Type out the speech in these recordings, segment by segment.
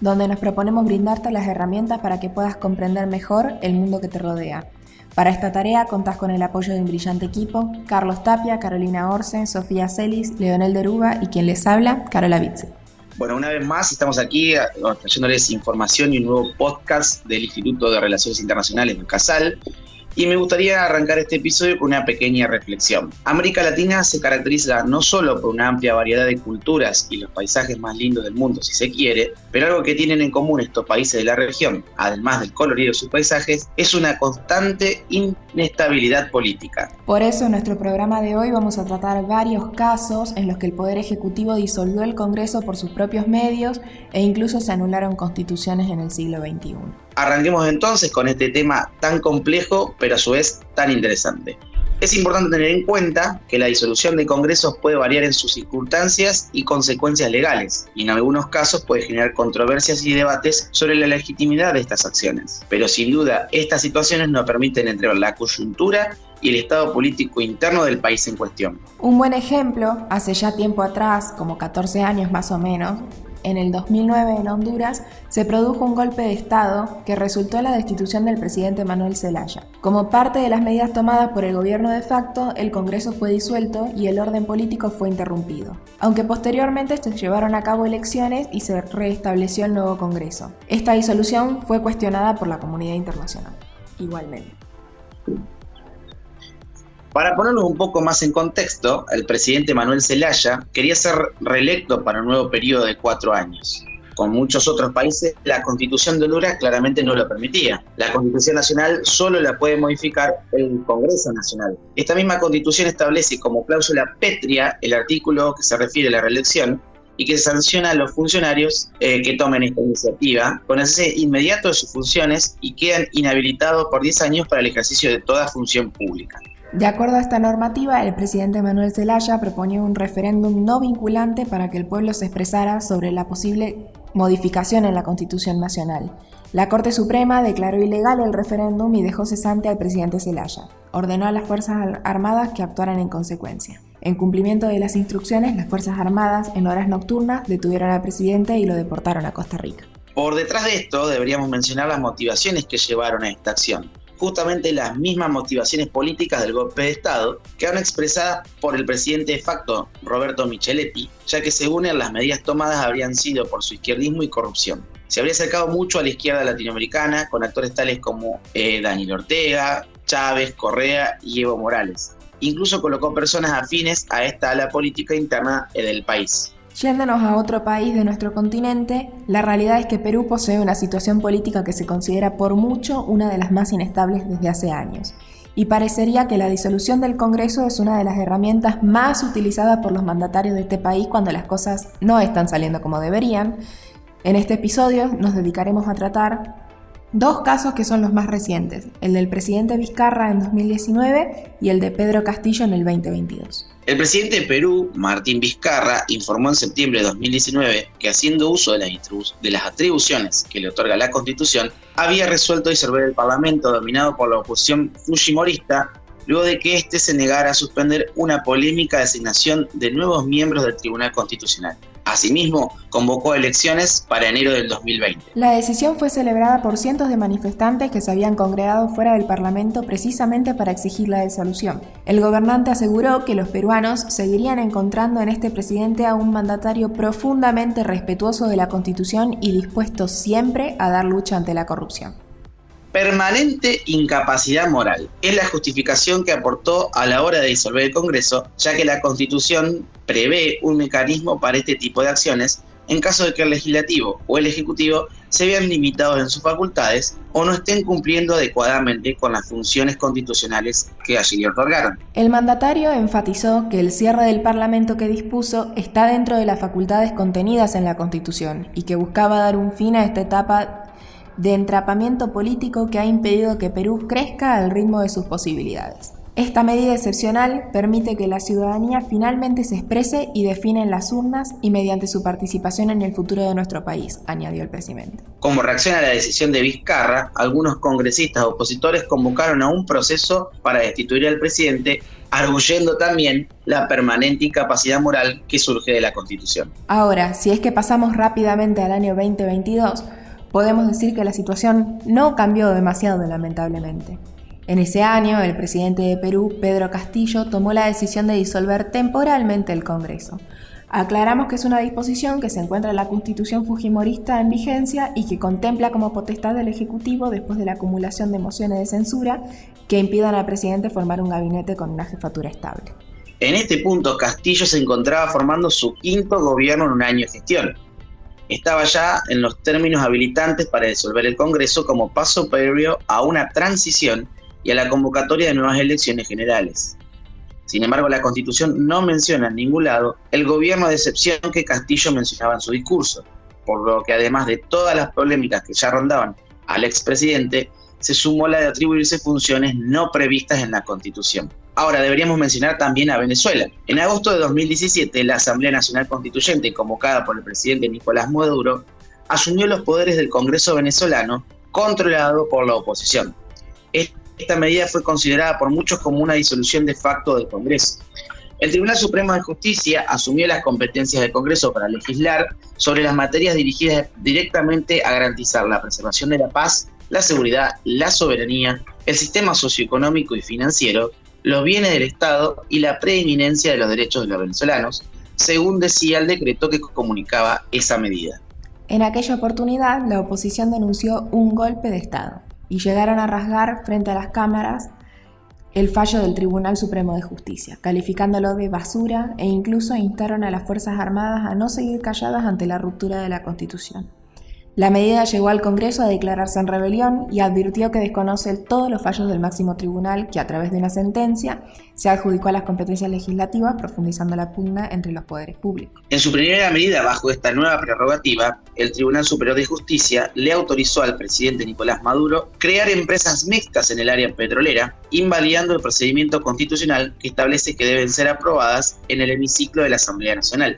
donde nos proponemos brindarte las herramientas para que puedas comprender mejor el mundo que te rodea. Para esta tarea contás con el apoyo de un brillante equipo, Carlos Tapia, Carolina Orce, Sofía Celis, Leonel Deruba y quien les habla, Carola Vitze. Bueno, una vez más estamos aquí eh, trayéndoles información y un nuevo podcast del Instituto de Relaciones Internacionales de CASAL y me gustaría arrancar este episodio con una pequeña reflexión. América Latina se caracteriza no solo por una amplia variedad de culturas y los paisajes más lindos del mundo, si se quiere, pero algo que tienen en común estos países de la región, además del colorido de sus paisajes, es una constante inestabilidad política. Por eso en nuestro programa de hoy vamos a tratar varios casos en los que el Poder Ejecutivo disolvió el Congreso por sus propios medios e incluso se anularon constituciones en el siglo XXI. Arranquemos entonces con este tema tan complejo, pero a su vez tan interesante. Es importante tener en cuenta que la disolución de congresos puede variar en sus circunstancias y consecuencias legales, y en algunos casos puede generar controversias y debates sobre la legitimidad de estas acciones. Pero sin duda, estas situaciones no permiten entrever la coyuntura y el estado político interno del país en cuestión. Un buen ejemplo, hace ya tiempo atrás, como 14 años más o menos, en el 2009 en Honduras se produjo un golpe de Estado que resultó en la destitución del presidente Manuel Zelaya. Como parte de las medidas tomadas por el gobierno de facto, el Congreso fue disuelto y el orden político fue interrumpido, aunque posteriormente se llevaron a cabo elecciones y se restableció el nuevo Congreso. Esta disolución fue cuestionada por la comunidad internacional, igualmente. Para ponerlo un poco más en contexto, el presidente Manuel Zelaya quería ser reelecto para un nuevo periodo de cuatro años. Con muchos otros países, la constitución de Honduras claramente no lo permitía. La constitución nacional solo la puede modificar el Congreso Nacional. Esta misma constitución establece como cláusula pétrea el artículo que se refiere a la reelección y que sanciona a los funcionarios eh, que tomen esta iniciativa con ese inmediato de sus funciones y quedan inhabilitados por 10 años para el ejercicio de toda función pública. De acuerdo a esta normativa, el presidente Manuel Zelaya proponía un referéndum no vinculante para que el pueblo se expresara sobre la posible modificación en la Constitución Nacional. La Corte Suprema declaró ilegal el referéndum y dejó cesante al presidente Zelaya. Ordenó a las Fuerzas Armadas que actuaran en consecuencia. En cumplimiento de las instrucciones, las Fuerzas Armadas, en horas nocturnas, detuvieron al presidente y lo deportaron a Costa Rica. Por detrás de esto, deberíamos mencionar las motivaciones que llevaron a esta acción justamente las mismas motivaciones políticas del golpe de Estado, quedaron expresadas por el presidente de facto, Roberto Micheletti, ya que según él las medidas tomadas habrían sido por su izquierdismo y corrupción. Se habría acercado mucho a la izquierda latinoamericana, con actores tales como eh, Daniel Ortega, Chávez, Correa y Evo Morales. Incluso colocó personas afines a esta ala política interna del país. Yéndonos a otro país de nuestro continente, la realidad es que Perú posee una situación política que se considera por mucho una de las más inestables desde hace años. Y parecería que la disolución del Congreso es una de las herramientas más utilizadas por los mandatarios de este país cuando las cosas no están saliendo como deberían. En este episodio nos dedicaremos a tratar Dos casos que son los más recientes, el del presidente Vizcarra en 2019 y el de Pedro Castillo en el 2022. El presidente de Perú, Martín Vizcarra, informó en septiembre de 2019 que haciendo uso de las, de las atribuciones que le otorga la Constitución, había resuelto disolver el Parlamento dominado por la oposición fujimorista luego de que éste se negara a suspender una polémica designación de nuevos miembros del Tribunal Constitucional. Asimismo, convocó elecciones para enero del 2020. La decisión fue celebrada por cientos de manifestantes que se habían congregado fuera del Parlamento precisamente para exigir la disolución. El gobernante aseguró que los peruanos seguirían encontrando en este presidente a un mandatario profundamente respetuoso de la Constitución y dispuesto siempre a dar lucha ante la corrupción. Permanente incapacidad moral es la justificación que aportó a la hora de disolver el Congreso, ya que la Constitución prevé un mecanismo para este tipo de acciones en caso de que el legislativo o el ejecutivo se vean limitados en sus facultades o no estén cumpliendo adecuadamente con las funciones constitucionales que allí le otorgaron. El mandatario enfatizó que el cierre del Parlamento que dispuso está dentro de las facultades contenidas en la Constitución y que buscaba dar un fin a esta etapa de entrapamiento político que ha impedido que Perú crezca al ritmo de sus posibilidades. Esta medida excepcional permite que la ciudadanía finalmente se exprese y define en las urnas y mediante su participación en el futuro de nuestro país, añadió el presidente. Como reacción a la decisión de Vizcarra, algunos congresistas opositores convocaron a un proceso para destituir al presidente, arguyendo también la permanente incapacidad moral que surge de la Constitución. Ahora, si es que pasamos rápidamente al año 2022, podemos decir que la situación no cambió demasiado lamentablemente. En ese año, el presidente de Perú, Pedro Castillo, tomó la decisión de disolver temporalmente el Congreso. Aclaramos que es una disposición que se encuentra en la Constitución Fujimorista en vigencia y que contempla como potestad del Ejecutivo, después de la acumulación de mociones de censura, que impidan al presidente formar un gabinete con una jefatura estable. En este punto, Castillo se encontraba formando su quinto gobierno en un año de gestión. Estaba ya en los términos habilitantes para disolver el Congreso como paso previo a una transición y a la convocatoria de nuevas elecciones generales. Sin embargo, la Constitución no menciona en ningún lado el gobierno de excepción que Castillo mencionaba en su discurso, por lo que además de todas las polémicas que ya rondaban al expresidente, se sumó la de atribuirse funciones no previstas en la Constitución. Ahora, deberíamos mencionar también a Venezuela. En agosto de 2017, la Asamblea Nacional Constituyente, convocada por el presidente Nicolás Maduro, asumió los poderes del Congreso venezolano, controlado por la oposición. Esta medida fue considerada por muchos como una disolución de facto del Congreso. El Tribunal Supremo de Justicia asumió las competencias del Congreso para legislar sobre las materias dirigidas directamente a garantizar la preservación de la paz, la seguridad, la soberanía, el sistema socioeconómico y financiero, los bienes del Estado y la preeminencia de los derechos de los venezolanos, según decía el decreto que comunicaba esa medida. En aquella oportunidad, la oposición denunció un golpe de Estado y llegaron a rasgar frente a las cámaras el fallo del Tribunal Supremo de Justicia, calificándolo de basura e incluso instaron a las Fuerzas Armadas a no seguir calladas ante la ruptura de la Constitución. La medida llegó al Congreso a declararse en rebelión y advirtió que desconoce todos los fallos del máximo tribunal que a través de una sentencia se adjudicó a las competencias legislativas, profundizando la pugna entre los poderes públicos. En su primera medida bajo esta nueva prerrogativa, el Tribunal Superior de Justicia le autorizó al presidente Nicolás Maduro crear empresas mixtas en el área petrolera, invalidando el procedimiento constitucional que establece que deben ser aprobadas en el hemiciclo de la Asamblea Nacional.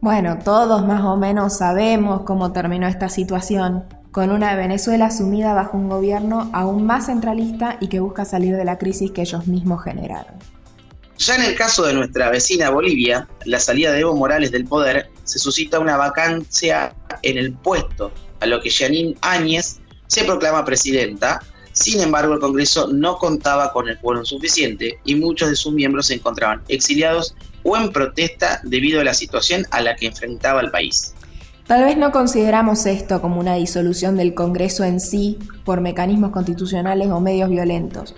Bueno, todos más o menos sabemos cómo terminó esta situación, con una Venezuela sumida bajo un gobierno aún más centralista y que busca salir de la crisis que ellos mismos generaron. Ya en el caso de nuestra vecina Bolivia, la salida de Evo Morales del poder se suscita una vacancia en el puesto, a lo que Janine Áñez se proclama presidenta. Sin embargo, el Congreso no contaba con el quórum suficiente y muchos de sus miembros se encontraban exiliados o en protesta debido a la situación a la que enfrentaba el país. Tal vez no consideramos esto como una disolución del Congreso en sí por mecanismos constitucionales o medios violentos,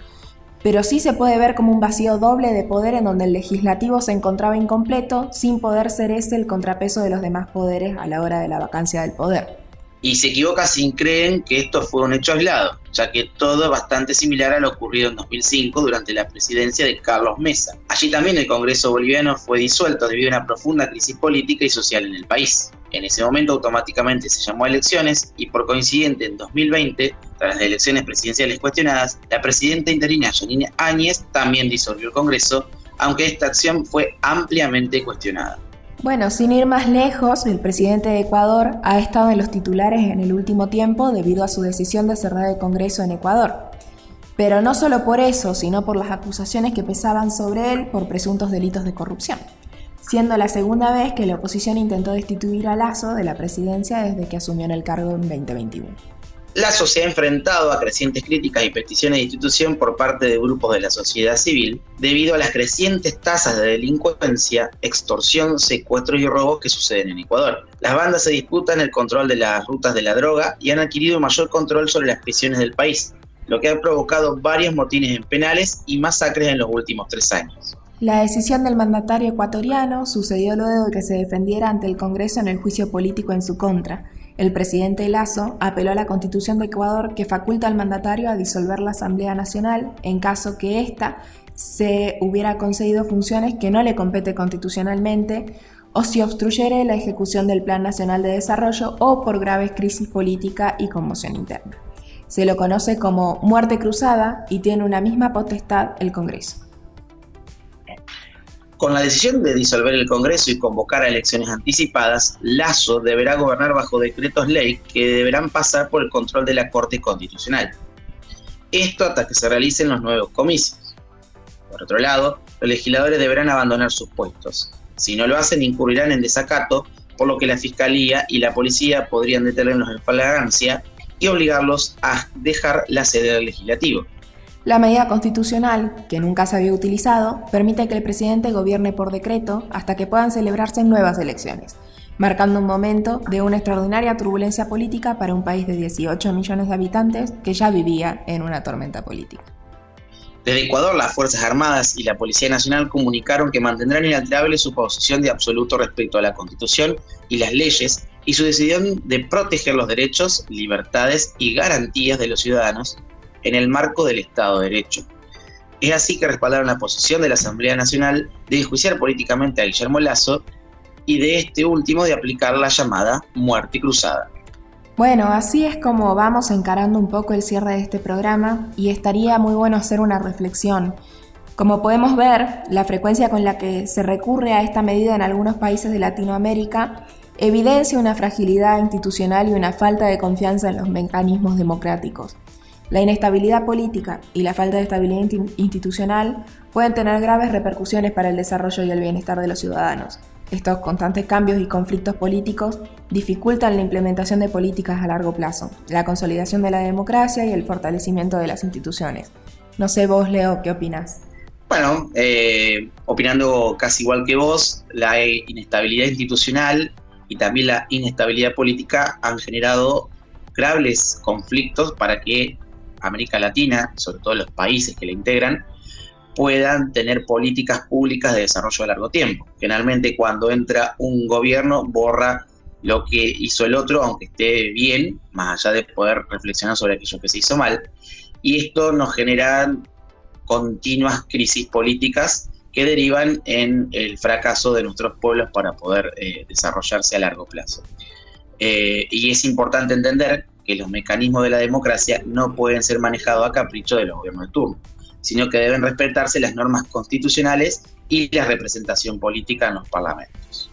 pero sí se puede ver como un vacío doble de poder en donde el legislativo se encontraba incompleto sin poder ser ese el contrapeso de los demás poderes a la hora de la vacancia del poder y se equivoca sin creen que esto fue un hecho aislado, ya que todo es bastante similar a lo ocurrido en 2005 durante la presidencia de Carlos Mesa. Allí también el Congreso boliviano fue disuelto debido a una profunda crisis política y social en el país. En ese momento automáticamente se llamó a elecciones y por coincidente en 2020, tras las elecciones presidenciales cuestionadas, la presidenta interina Janine Áñez también disolvió el Congreso, aunque esta acción fue ampliamente cuestionada. Bueno, sin ir más lejos, el presidente de Ecuador ha estado en los titulares en el último tiempo debido a su decisión de cerrar el Congreso en Ecuador. Pero no solo por eso, sino por las acusaciones que pesaban sobre él por presuntos delitos de corrupción, siendo la segunda vez que la oposición intentó destituir a Lazo de la presidencia desde que asumió en el cargo en 2021. Lazo se ha enfrentado a crecientes críticas y peticiones de institución por parte de grupos de la sociedad civil debido a las crecientes tasas de delincuencia, extorsión, secuestros y robos que suceden en Ecuador. Las bandas se disputan el control de las rutas de la droga y han adquirido mayor control sobre las prisiones del país, lo que ha provocado varios motines en penales y masacres en los últimos tres años. La decisión del mandatario ecuatoriano sucedió luego de que se defendiera ante el Congreso en el juicio político en su contra, el presidente Lazo apeló a la Constitución de Ecuador que faculta al mandatario a disolver la Asamblea Nacional en caso que ésta se hubiera concedido funciones que no le compete constitucionalmente o si obstruyere la ejecución del Plan Nacional de Desarrollo o por graves crisis política y conmoción interna. Se lo conoce como muerte cruzada y tiene una misma potestad el Congreso. Con la decisión de disolver el Congreso y convocar a elecciones anticipadas, Lazo deberá gobernar bajo decretos ley que deberán pasar por el control de la Corte Constitucional. Esto hasta que se realicen los nuevos comicios. Por otro lado, los legisladores deberán abandonar sus puestos. Si no lo hacen, incurrirán en desacato, por lo que la Fiscalía y la Policía podrían detenerlos en flagrancia y obligarlos a dejar la sede del legislativo. La medida constitucional, que nunca se había utilizado, permite que el presidente gobierne por decreto hasta que puedan celebrarse nuevas elecciones, marcando un momento de una extraordinaria turbulencia política para un país de 18 millones de habitantes que ya vivía en una tormenta política. Desde Ecuador, las Fuerzas Armadas y la Policía Nacional comunicaron que mantendrán inalterable su posición de absoluto respecto a la Constitución y las leyes y su decisión de proteger los derechos, libertades y garantías de los ciudadanos en el marco del Estado de Derecho. Es así que respaldaron la posición de la Asamblea Nacional de enjuiciar políticamente a Guillermo Lazo y de este último de aplicar la llamada muerte cruzada. Bueno, así es como vamos encarando un poco el cierre de este programa y estaría muy bueno hacer una reflexión. Como podemos ver, la frecuencia con la que se recurre a esta medida en algunos países de Latinoamérica evidencia una fragilidad institucional y una falta de confianza en los mecanismos democráticos. La inestabilidad política y la falta de estabilidad institucional pueden tener graves repercusiones para el desarrollo y el bienestar de los ciudadanos. Estos constantes cambios y conflictos políticos dificultan la implementación de políticas a largo plazo, la consolidación de la democracia y el fortalecimiento de las instituciones. No sé vos, Leo, ¿qué opinas? Bueno, eh, opinando casi igual que vos, la inestabilidad institucional y también la inestabilidad política han generado graves conflictos para que América Latina, sobre todo los países que la integran, puedan tener políticas públicas de desarrollo a largo tiempo. Generalmente cuando entra un gobierno borra lo que hizo el otro, aunque esté bien, más allá de poder reflexionar sobre aquello que se hizo mal. Y esto nos genera continuas crisis políticas que derivan en el fracaso de nuestros pueblos para poder eh, desarrollarse a largo plazo. Eh, y es importante entender que los mecanismos de la democracia no pueden ser manejados a capricho de los gobiernos de turno sino que deben respetarse las normas constitucionales y la representación política en los parlamentos.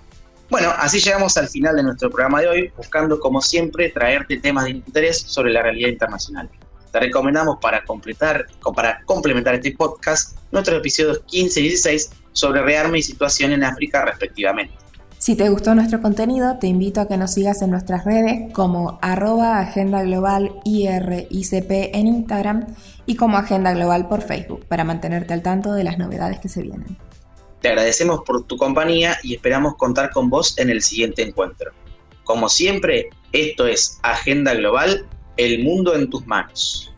Bueno, así llegamos al final de nuestro programa de hoy, buscando como siempre traerte temas de interés sobre la realidad internacional. Te recomendamos para, completar, para complementar este podcast nuestros episodios 15 y 16 sobre rearme y situación en África respectivamente. Si te gustó nuestro contenido, te invito a que nos sigas en nuestras redes como arroba Agenda Global IRICP en Instagram y como Agenda Global por Facebook para mantenerte al tanto de las novedades que se vienen. Te agradecemos por tu compañía y esperamos contar con vos en el siguiente encuentro. Como siempre, esto es Agenda Global, el mundo en tus manos.